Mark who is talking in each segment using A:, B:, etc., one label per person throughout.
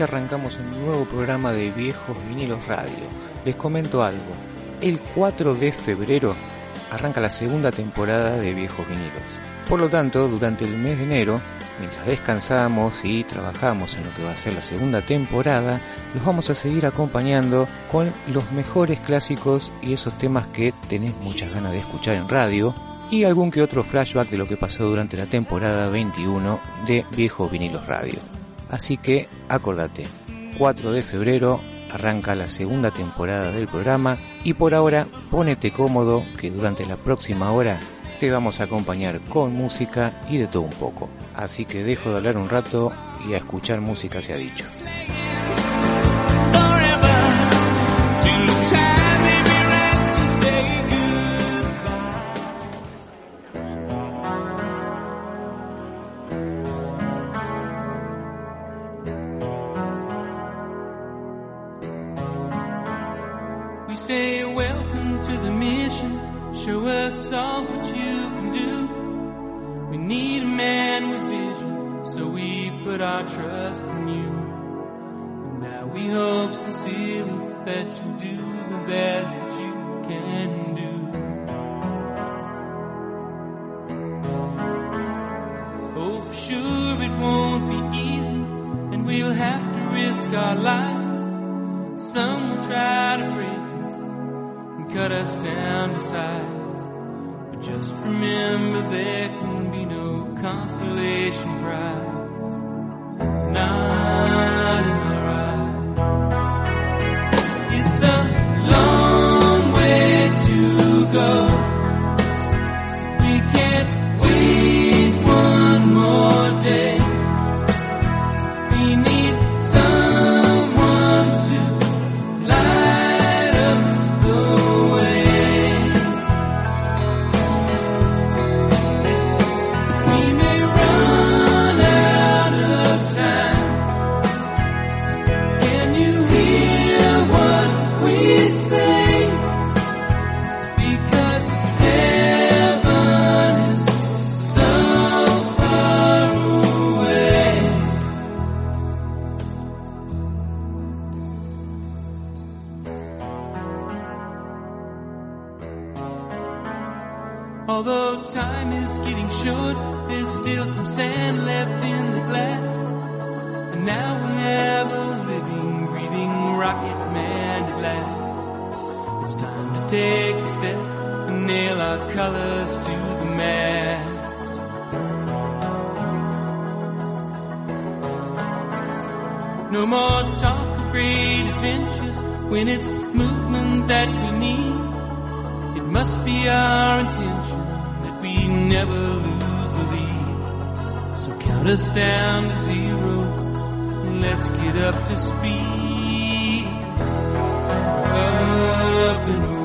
A: Arrancamos un nuevo programa de Viejos Vinilos Radio. Les comento algo. El 4 de febrero arranca la segunda temporada de Viejos Vinilos. Por lo tanto, durante el mes de enero, mientras descansamos y trabajamos en lo que va a ser la segunda temporada, los vamos a seguir acompañando con los mejores clásicos y esos temas que tenés muchas ganas de escuchar en radio y algún que otro flashback de lo que pasó durante la temporada 21 de Viejos Vinilos Radio. Así que acordate, 4 de febrero arranca la segunda temporada del programa y por ahora ponete cómodo que durante la próxima hora te vamos a acompañar con música y de todo un poco. Así que dejo de hablar un rato y a escuchar música se ha dicho.
B: Sand left in the glass. And now we have a living, breathing rocket man at last. It's time to take a step and nail our colors to the mast. No more talk of great adventures when it's movement that we need. It must be our intention that we never lose us down to zero let's get up to speed. Up and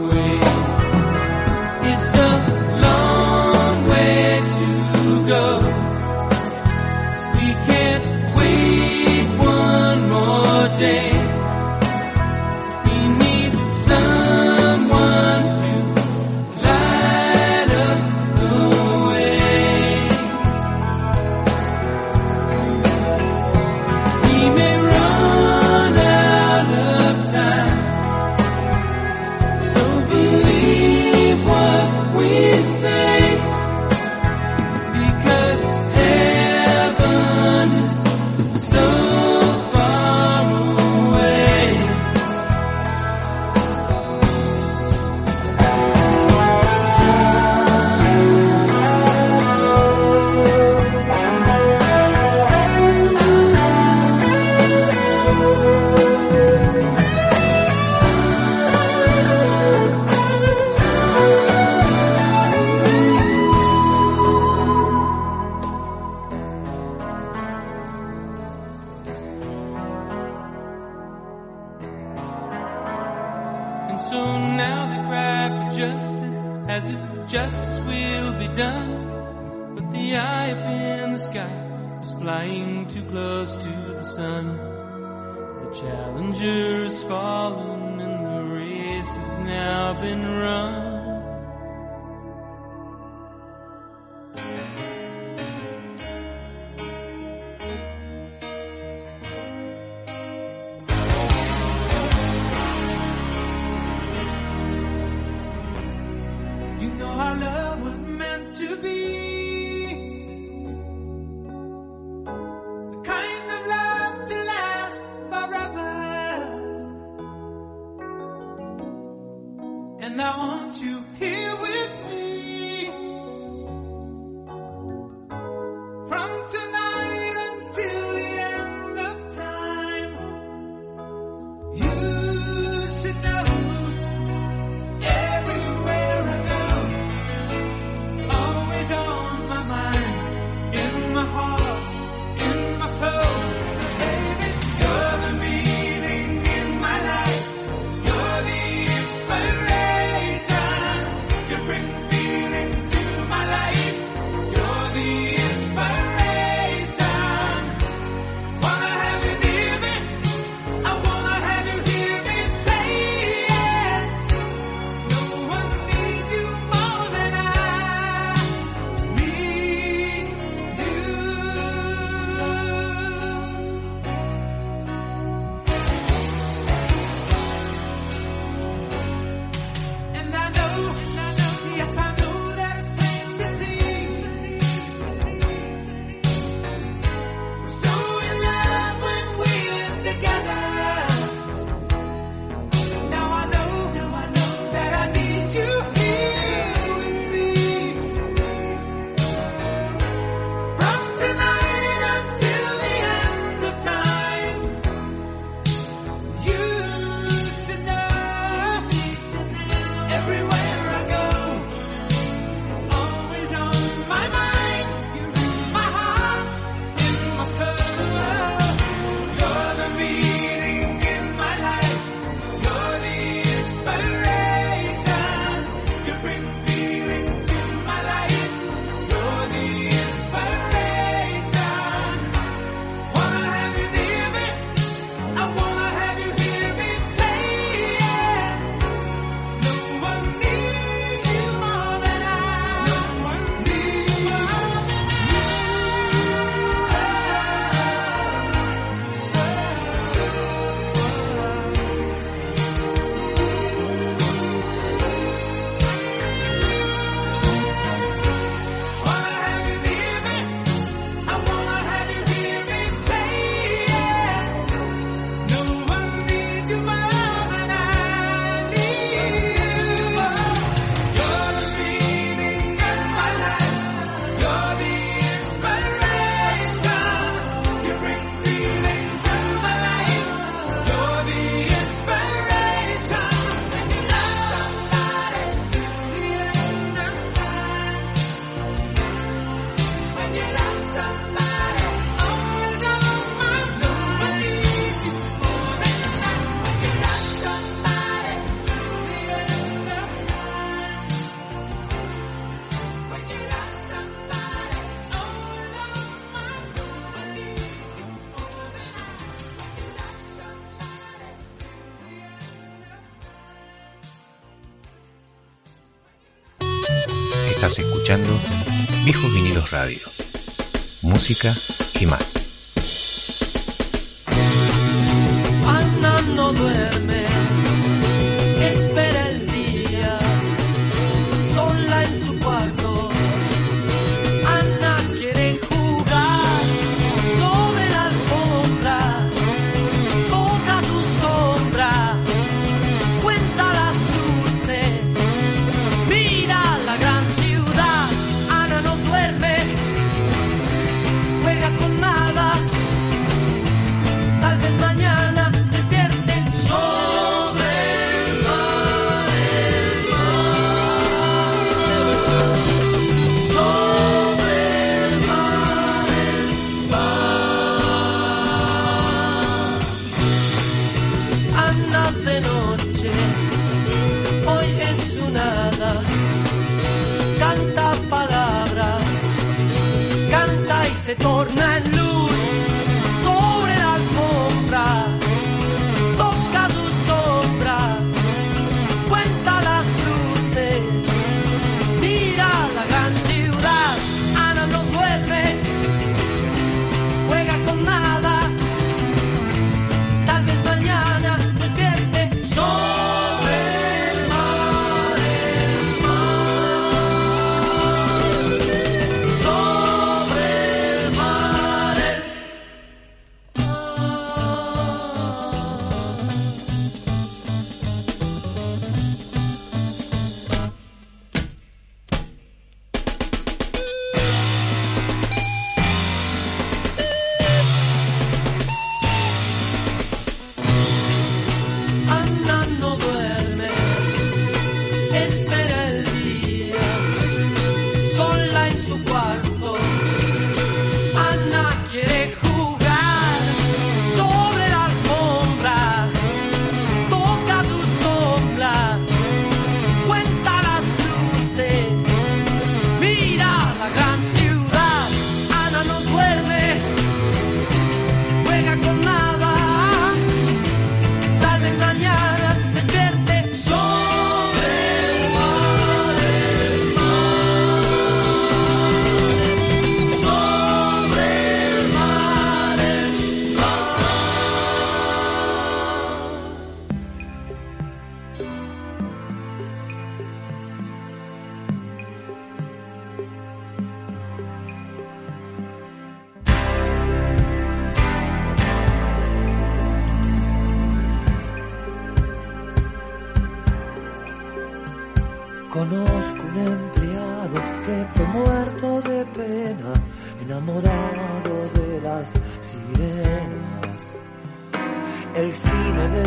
B: Radio. Música y más.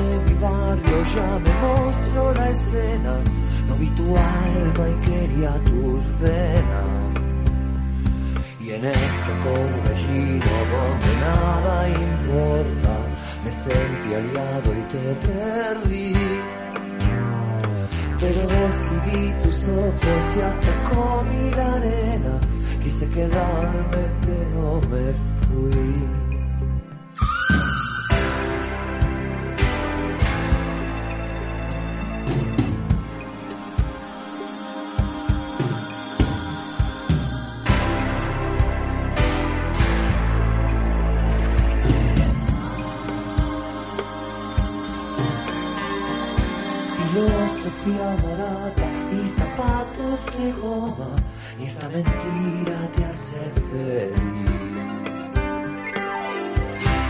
B: de mi barrio ya me mostró la escena. No vi tu alma y quería tus venas. Y en este corbellino donde nada importa, me sentí aliado y te perdí. Pero recibí tus ojos y hasta comí la arena. Quise quedarme, pero me fui. copia barata y zapatos de
A: goma y esta mentira te
C: hace feliz.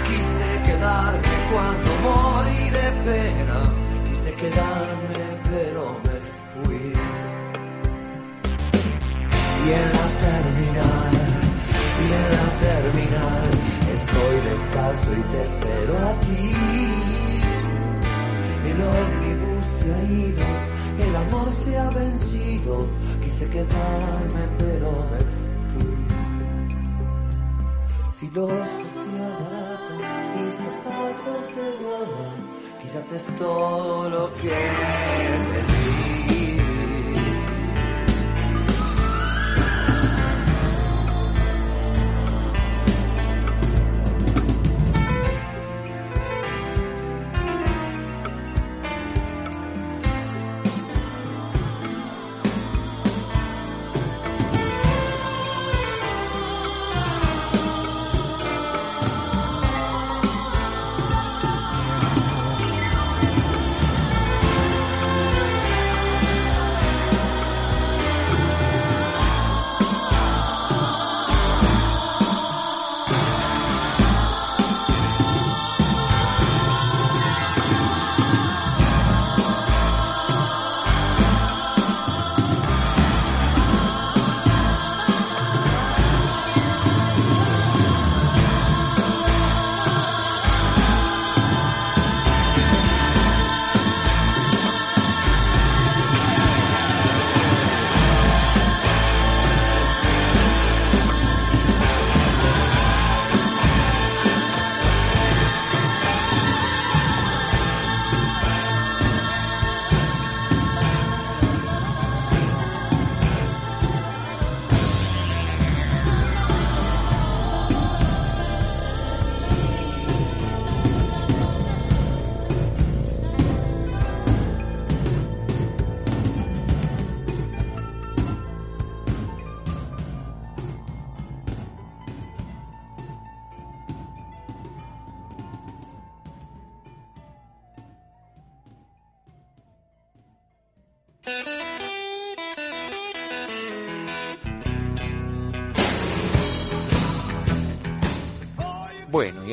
C: Quise quedarme cuando morí de pena, quise quedarme pero me fui.
A: Y en
D: la terminal, y en la terminal, estoy descalzo y te espero a ti. El se
E: ha
C: ido, el amor se ha vencido, quise quedarme pero me fui. Filosofía barata
E: y zapatos de goma, quizás es todo lo que.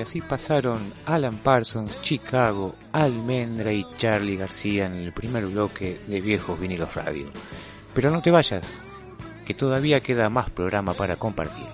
E: Así pasaron Alan Parsons, Chicago, Almendra y Charlie García en el primer bloque de Viejos Vinilos Radio. Pero no te vayas, que todavía queda más programa para compartir.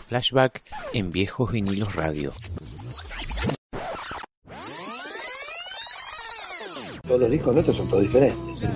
E: Flashback en viejos vinilos radio.
D: Todos los discos nuestros son todos diferentes.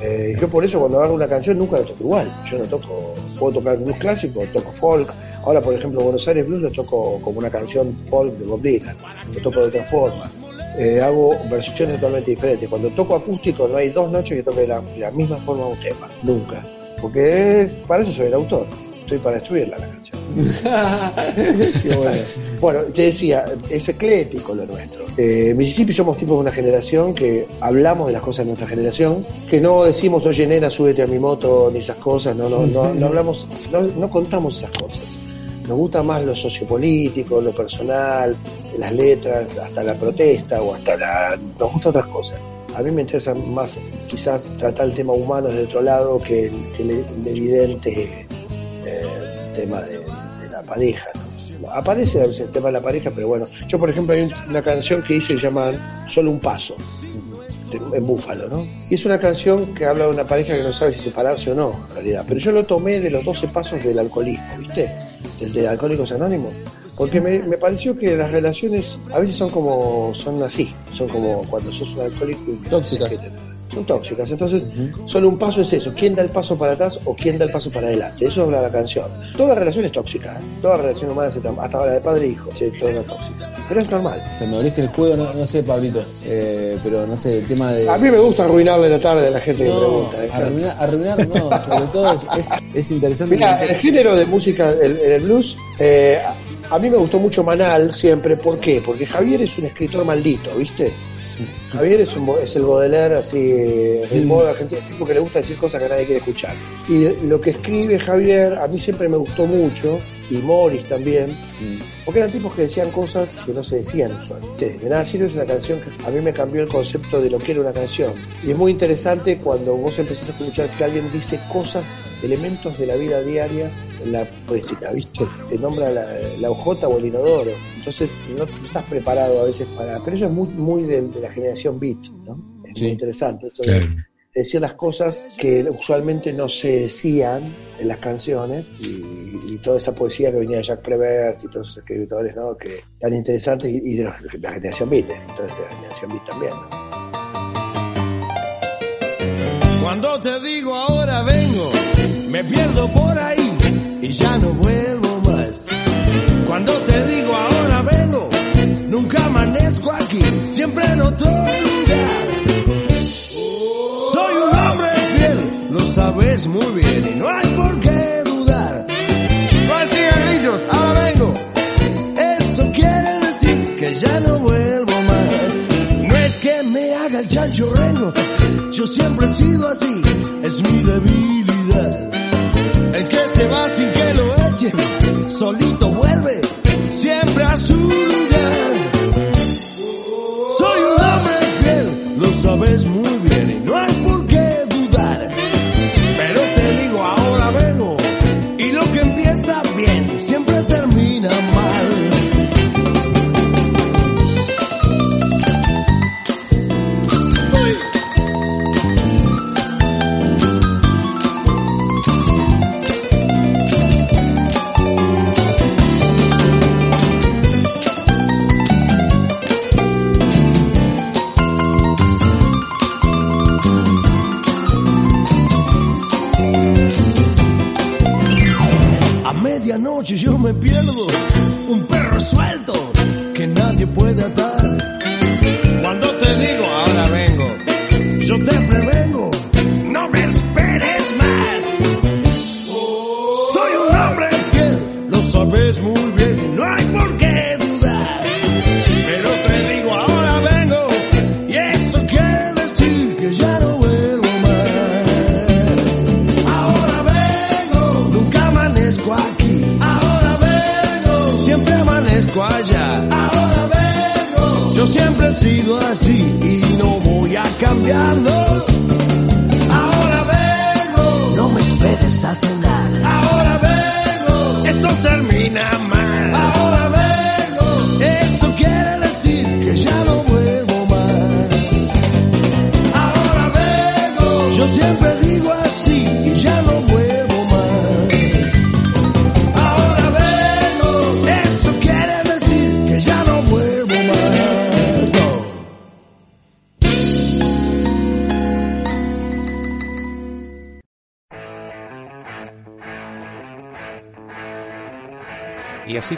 D: Eh, yo por eso cuando hago una canción nunca la toco igual. Yo no toco, puedo tocar blues clásico, toco folk. Ahora por ejemplo Buenos Aires Blues lo toco como una canción folk de Bob Dylan, lo toco de otra forma. Eh, hago versiones totalmente diferentes. Cuando toco acústico no hay dos noches que toque de la, misma forma un tema, nunca. Porque para eso soy el autor, estoy para destruirla la canción. bueno. te decía, es eclético lo nuestro. Eh, Mississippi somos tipo de una generación que hablamos de las cosas de nuestra generación, que no decimos, oye nena, súbete a mi moto, ni esas cosas, no, no, no, no hablamos, no, contamos esas cosas. Nos gusta más lo sociopolítico, lo personal, las letras, hasta la protesta o hasta la... Nos gusta otras cosas. A mí me interesa más quizás tratar el tema humano de otro lado que el, evidente tema de, pareja. Aparece a veces el tema de la pareja, pero bueno, yo por ejemplo hay una canción que dice llaman Solo un paso en Búfalo, ¿no? Y es una canción que habla de una pareja que no sabe si separarse o no, en realidad. Pero yo lo tomé de los 12 pasos del alcoholismo, ¿viste? El de Alcohólicos Anónimos. Porque me, me, pareció que las relaciones a veces son como, son así, son como cuando sos un alcohólico.
F: Tóxicas
D: son tóxicas. Entonces, solo un paso es eso. ¿Quién da el paso para atrás o quién da el paso para adelante? Eso habla la canción. Toda relación es tóxica. ¿eh? Toda relación humana, hasta la de padre e hijo, sí, toda es tóxica. Pero es normal.
F: Se me abriste el juego, no, sé, Pablito. Eh, pero no sé, el tema de.
D: A mí me gusta arruinarle la tarde a la gente que pregunta.
F: ¿eh? Arruinar, arruinar, no. Sobre todo es, es, interesante.
D: Mira, el género de música, el, el blues, eh, a mí me gustó mucho Manal siempre. ¿Por qué? Porque Javier es un escritor maldito, ¿viste? Javier es, un, es el Baudelaire así, el modo argentino, porque le gusta decir cosas que nadie quiere escuchar. Y lo que escribe Javier a mí siempre me gustó mucho, y Morris también, porque eran tipos que decían cosas que no se decían usualmente. De nada sirve es una canción que a mí me cambió el concepto de lo que era una canción. Y es muy interesante cuando vos empezás a escuchar que alguien dice cosas, elementos de la vida diaria en la poesía, ¿viste? Te nombra la, la hojota o el inodoro. Entonces no, estás preparado a veces para... Pero eso es muy, muy de, la generación beat, ¿no? Es muy interesante. decir las cosas que usualmente no se decían en las canciones y, toda esa poesía que venía de Jacques Prévert y todos esos escritores ¿no? que tan interesantes y, de, la generación beat, entonces de la generación beat también.
G: Cuando te digo ahora vengo, me pierdo por ahí y ya no vuelvo más. Cuando te digo amanezco aquí, siempre en otro lugar. Soy un hombre fiel, lo sabes muy bien y no hay por qué dudar. No hay cigarrillos, ahora vengo. Eso quiere decir que ya no vuelvo más. No es que me haga el chancho rengo, yo siempre he sido así, es mi debilidad. El que se va sin que lo echen, solito vuelve siempre a su lugar. Un perro suelto que nadie puede atar.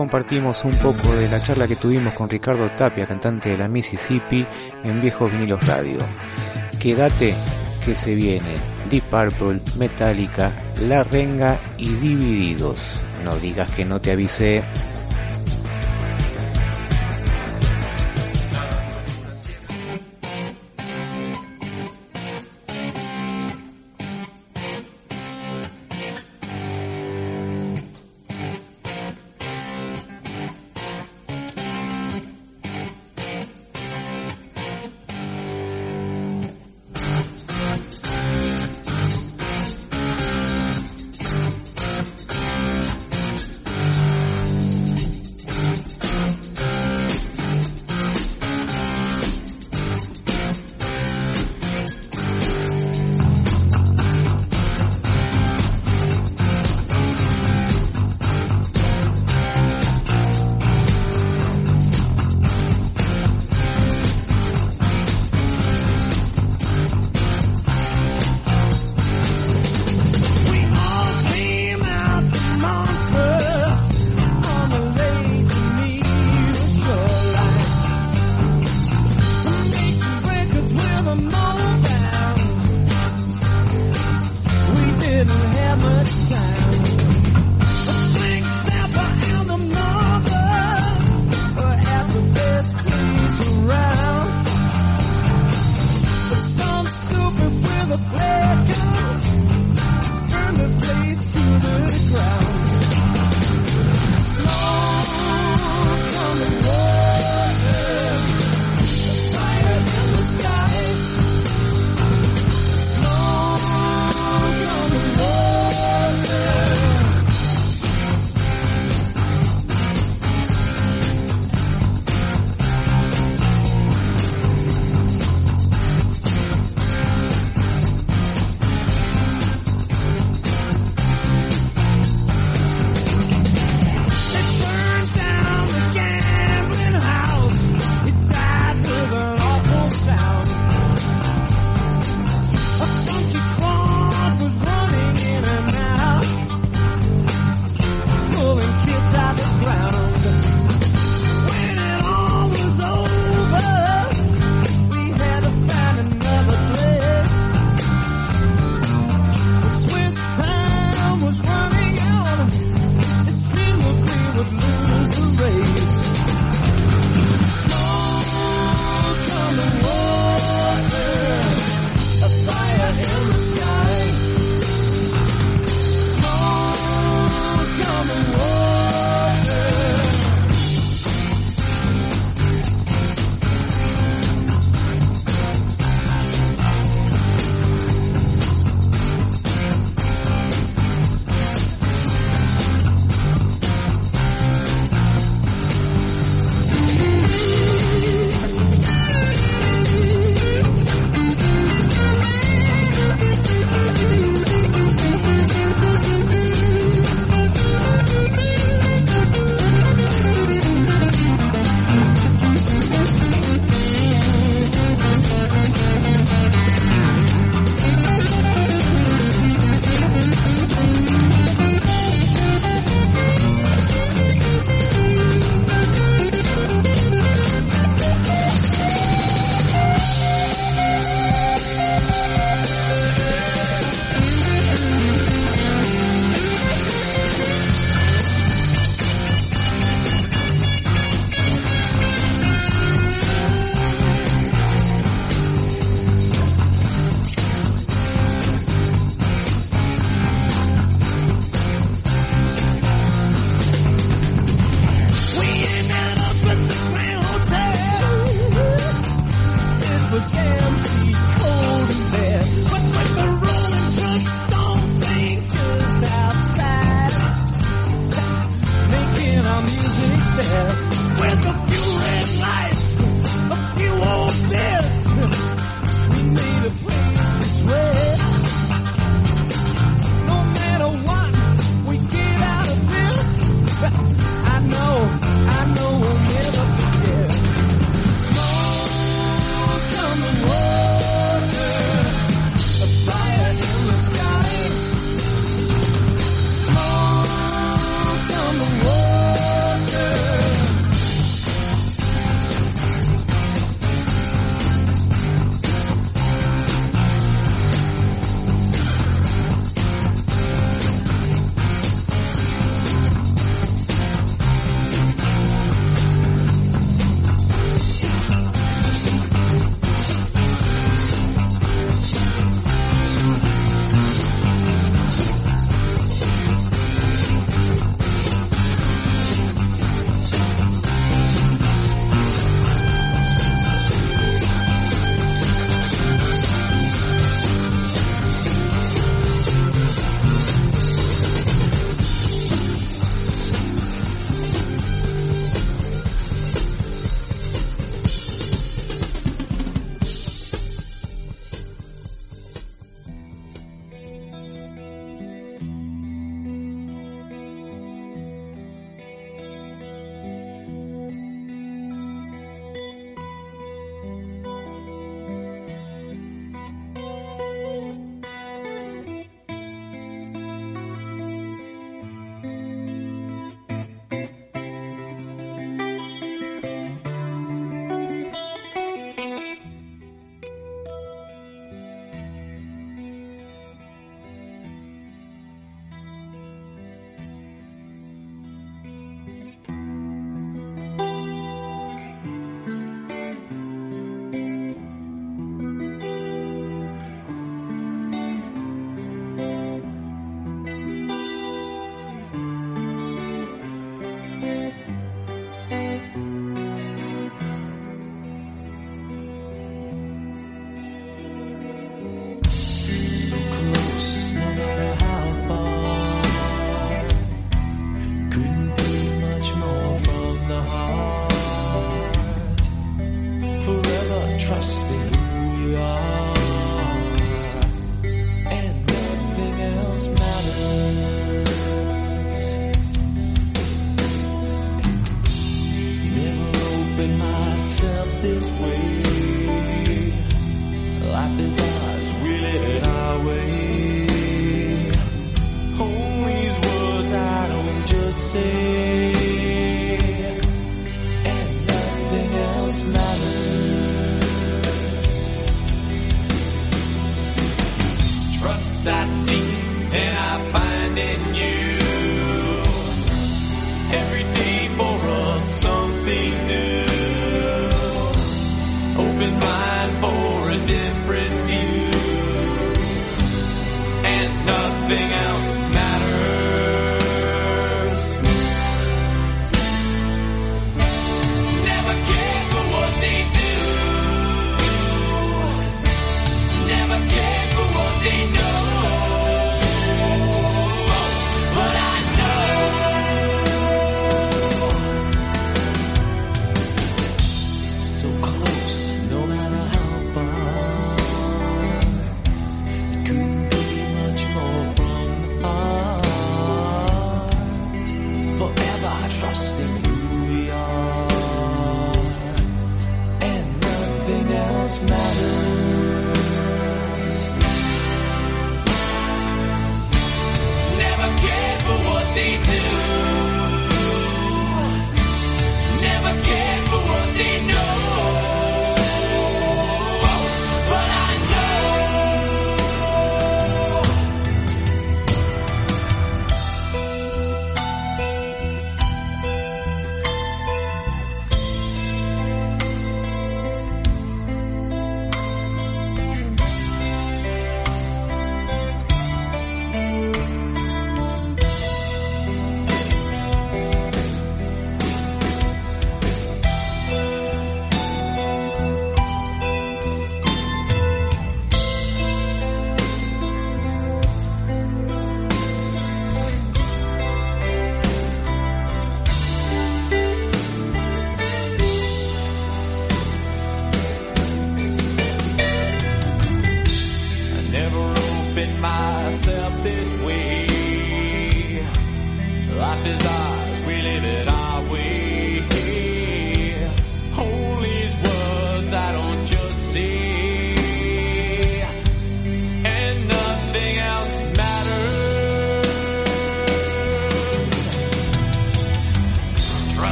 A: Compartimos un poco de la charla que tuvimos con Ricardo Tapia, cantante de la Mississippi, en Viejos Vinilos Radio. Quédate que se viene Deep Purple, Metallica, La Renga y Divididos. No digas que no te avisé.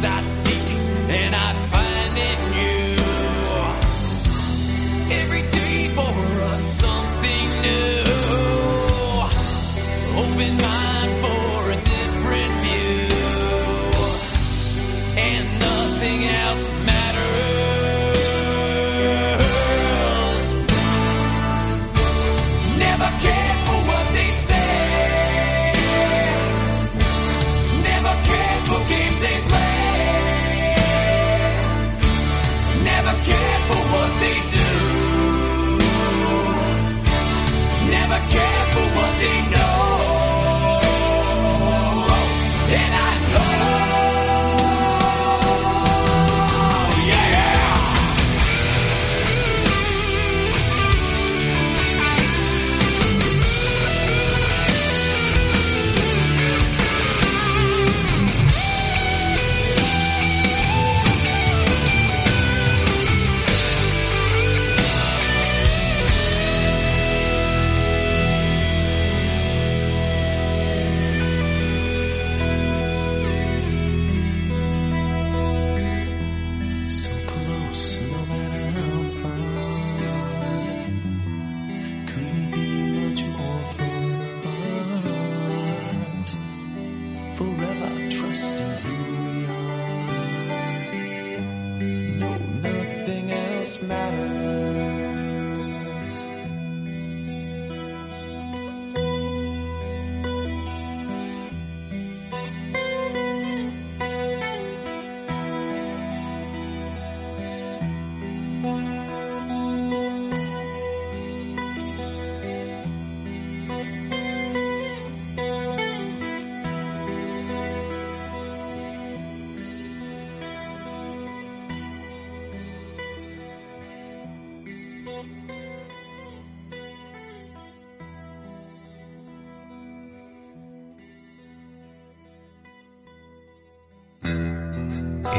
G: best
H: I seek, and I find.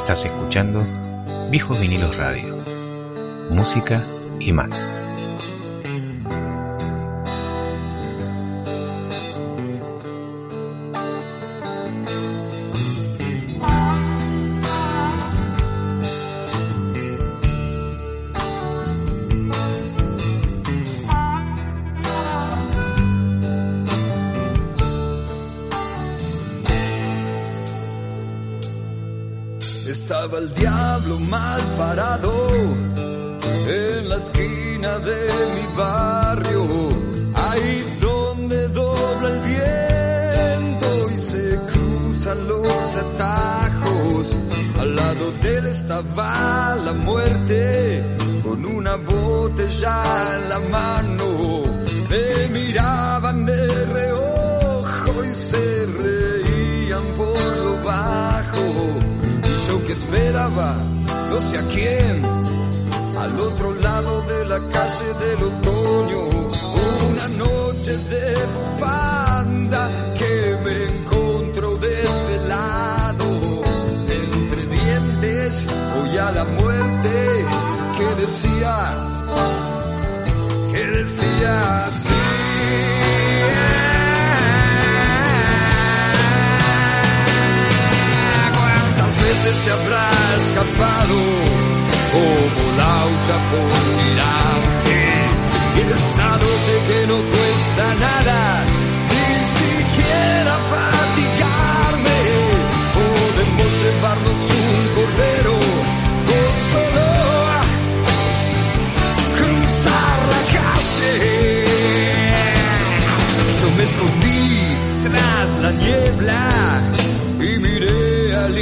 A: Estás escuchando Viejos Vinilos Radio. Música y más.
I: habrá escapado como laucha fundirá el estado de que no cuesta nada ni siquiera fatigarme podemos llevarnos un cordero con solo cruzar la calle. Yo me escondí tras la niebla y miré al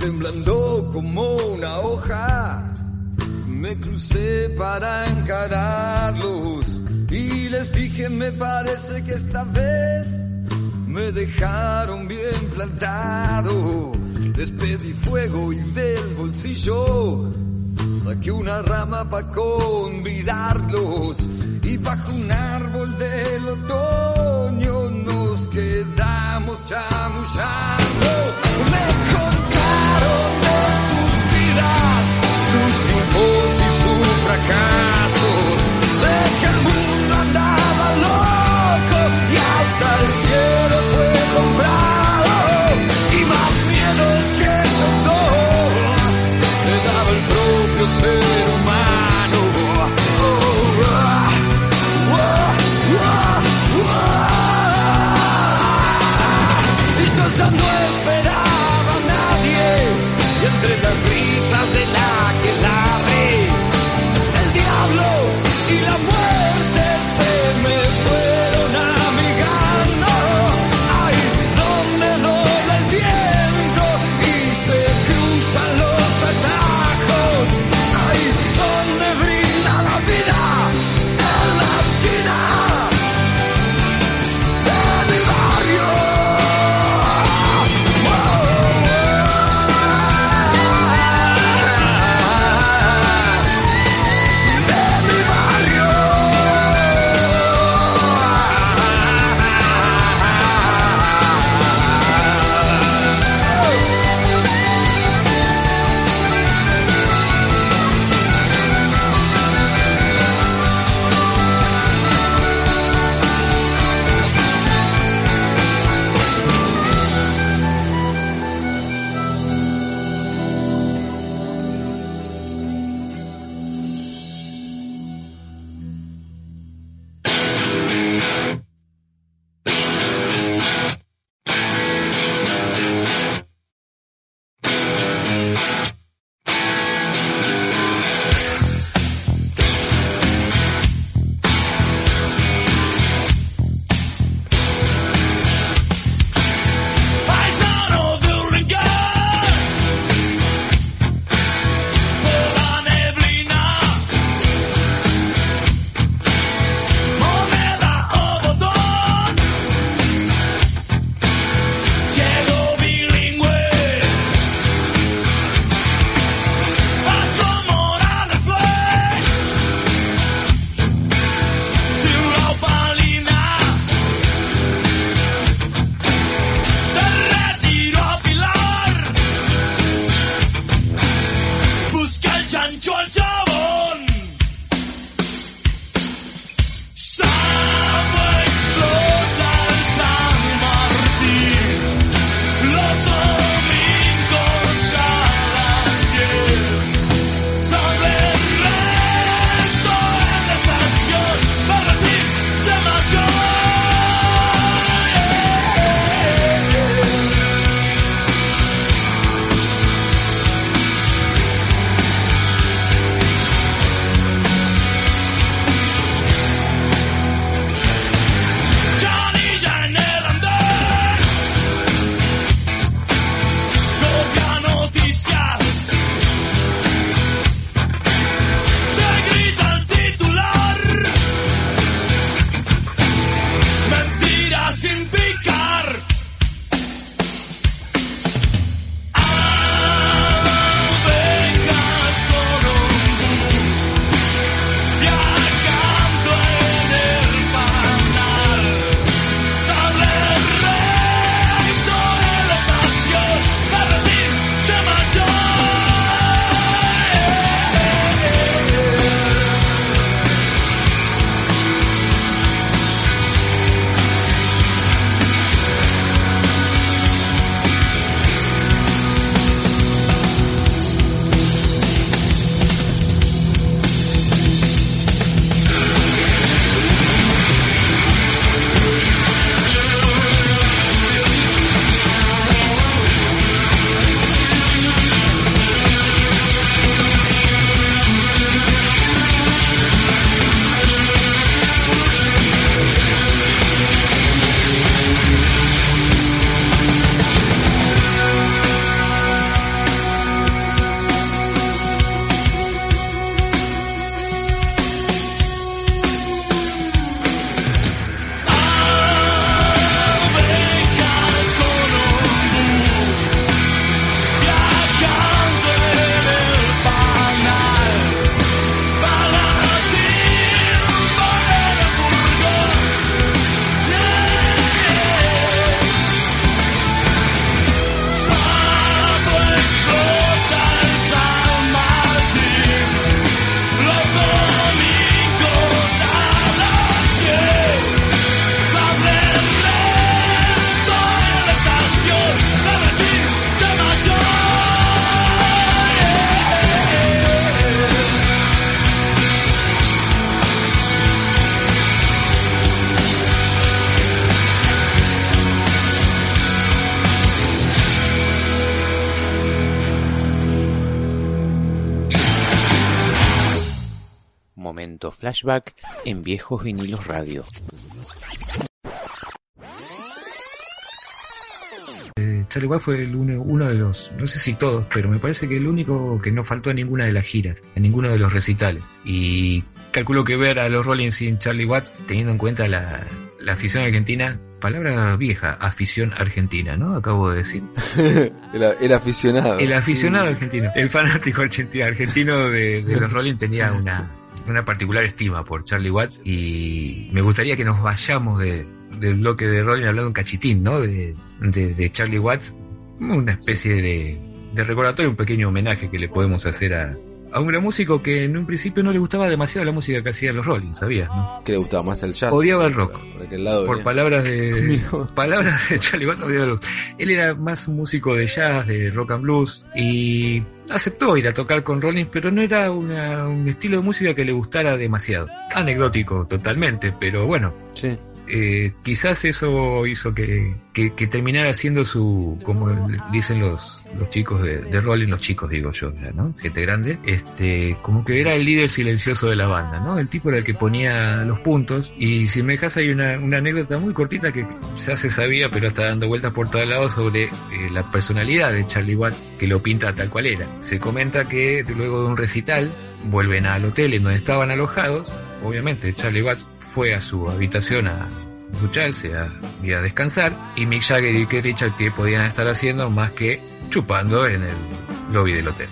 I: temblando como una hoja. Me crucé para encararlos y les dije me parece que esta vez me dejaron bien plantado. Les pedí fuego y del bolsillo saqué una rama para convidarlos y bajo un árbol del otoño nos quedamos chamullando. De sus vidas, sus tiempos y sus fracasos, de que el mundo andaba loco y hasta el cielo fue comprado, y más miedo que sus dos, le daba el propio ser humano.
A: Flashback en Viejos Vinilos Radio.
J: Eh, Charlie Watts fue el uno, uno de los, no sé si todos, pero me parece que el único que no faltó en ninguna de las giras, en ninguno de los recitales. Y calculo que ver a los Rolling sin Charlie Watts, teniendo en cuenta la, la afición argentina, palabra vieja, afición argentina, ¿no? Acabo de decir.
K: el, el, aficionado.
J: El aficionado argentino. El fanático argentino de, de los Rolling tenía una, una particular estima por Charlie Watts y me gustaría que nos vayamos de, del bloque de Rolling hablando un cachitín, ¿no? De, de, de Charlie Watts, una especie de, de recordatorio, un pequeño homenaje que le podemos hacer a, a un gran músico que en un principio no le gustaba demasiado la música que hacían los Rolling, ¿sabías? No?
K: Que le gustaba más el jazz.
J: Odiaba el rock.
K: Por, aquel lado
J: por palabras de palabras de Charlie Watts odiaba el rock. Él era más un músico de jazz, de rock and blues y aceptó ir a tocar con Rolling, pero no era una, un estilo de música que le gustara demasiado. Anecdótico totalmente, pero bueno.
K: Sí.
J: Eh, quizás eso hizo que, que, que, terminara siendo su, como dicen los, los chicos de, de Rolling, los chicos digo yo, ¿no? Gente grande, este, como que era el líder silencioso de la banda, ¿no? El tipo era el que ponía los puntos y si me dejas hay una, una anécdota muy cortita que ya se sabía pero está dando vueltas por todos lados sobre eh, la personalidad de Charlie Watts que lo pinta tal cual era. Se comenta que luego de un recital vuelven al hotel en donde estaban alojados, obviamente Charlie Watts fue a su habitación a ducharse a, y a descansar y Mick Jagger y Keith Richard que podían estar haciendo más que chupando en el lobby del hotel.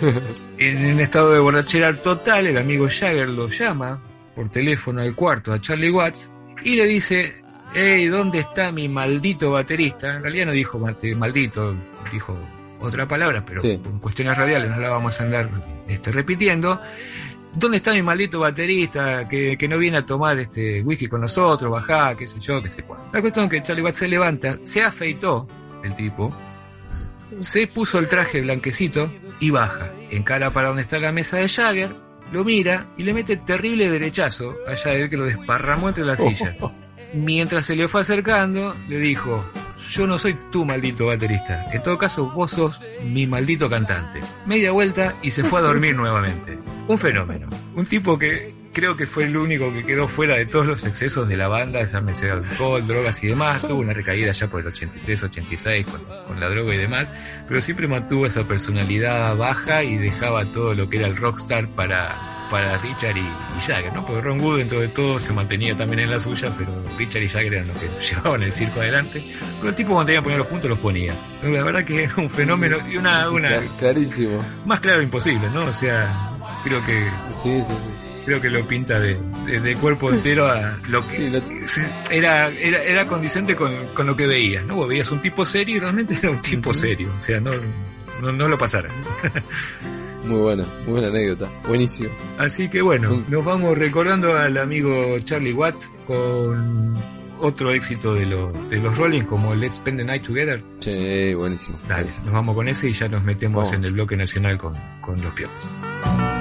J: en un estado de borrachera total, el amigo Jagger lo llama por teléfono al cuarto a Charlie Watts y le dice, hey, ¿dónde está mi maldito baterista? En realidad no dijo maldito, dijo otra palabra, pero sí. por cuestiones radiales no la vamos a andar este, repitiendo. ¿Dónde está mi maldito baterista que, que, no viene a tomar este whisky con nosotros, bajá, qué sé yo, qué sé cuál? La cuestión es que Charlie Watts se levanta, se afeitó el tipo, se puso el traje blanquecito y baja, encara para donde está la mesa de Jagger, lo mira y le mete terrible derechazo a Jagger que lo desparramó entre las sillas. Mientras se le fue acercando, le dijo, yo no soy tu maldito baterista. En todo caso, vos sos mi maldito cantante. Media vuelta y se fue a dormir nuevamente. Un fenómeno. Un tipo que creo que fue el único que quedó fuera de todos los excesos de la banda, llámese alcohol, drogas y demás. Tuvo una recaída ya por el 83, 86 con, con la droga y demás. Pero siempre mantuvo esa personalidad baja y dejaba todo lo que era el rockstar para para Richard y, y, Jagger, ¿no? Porque Ron Wood dentro de todo se mantenía también en la suya, pero Richard y Jagger eran los que llevaban el circo adelante. Pero el tipo cuando tenía que poner los puntos los ponía. La verdad que es un fenómeno y una, una
K: clarísimo.
J: Más claro imposible, ¿no? O sea, creo que
K: sí, sí, sí.
J: Creo que lo pinta de, de, de cuerpo entero a lo que
K: sí, lo...
J: era, era, era condicente con, con, lo que veías, ¿no? Vos veías un tipo serio y realmente era un tipo uh -huh. serio. O sea, no, no, no lo pasaras.
K: Muy buena, muy buena anécdota. Buenísimo.
J: Así que bueno, nos vamos recordando al amigo Charlie Watts con otro éxito de, lo, de los Rolling como Let's Spend the Night Together.
K: Sí, buenísimo.
J: Dale, nos vamos con ese y ya nos metemos vamos. en el bloque nacional con, con los piojos.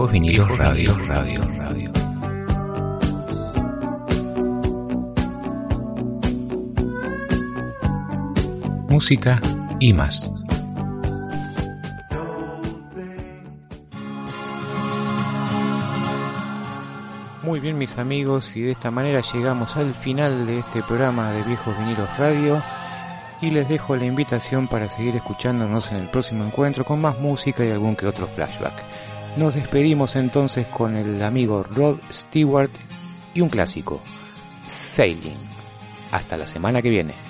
L: Viejos vinilos radio, radio, radio. Música y más. Muy bien mis amigos y de esta manera llegamos al final de este programa de Viejos Vinilos Radio y les dejo la invitación para seguir escuchándonos en el próximo encuentro con más música y algún que otro flashback. Nos despedimos entonces con el amigo Rod Stewart y un clásico, Sailing. Hasta la semana que viene.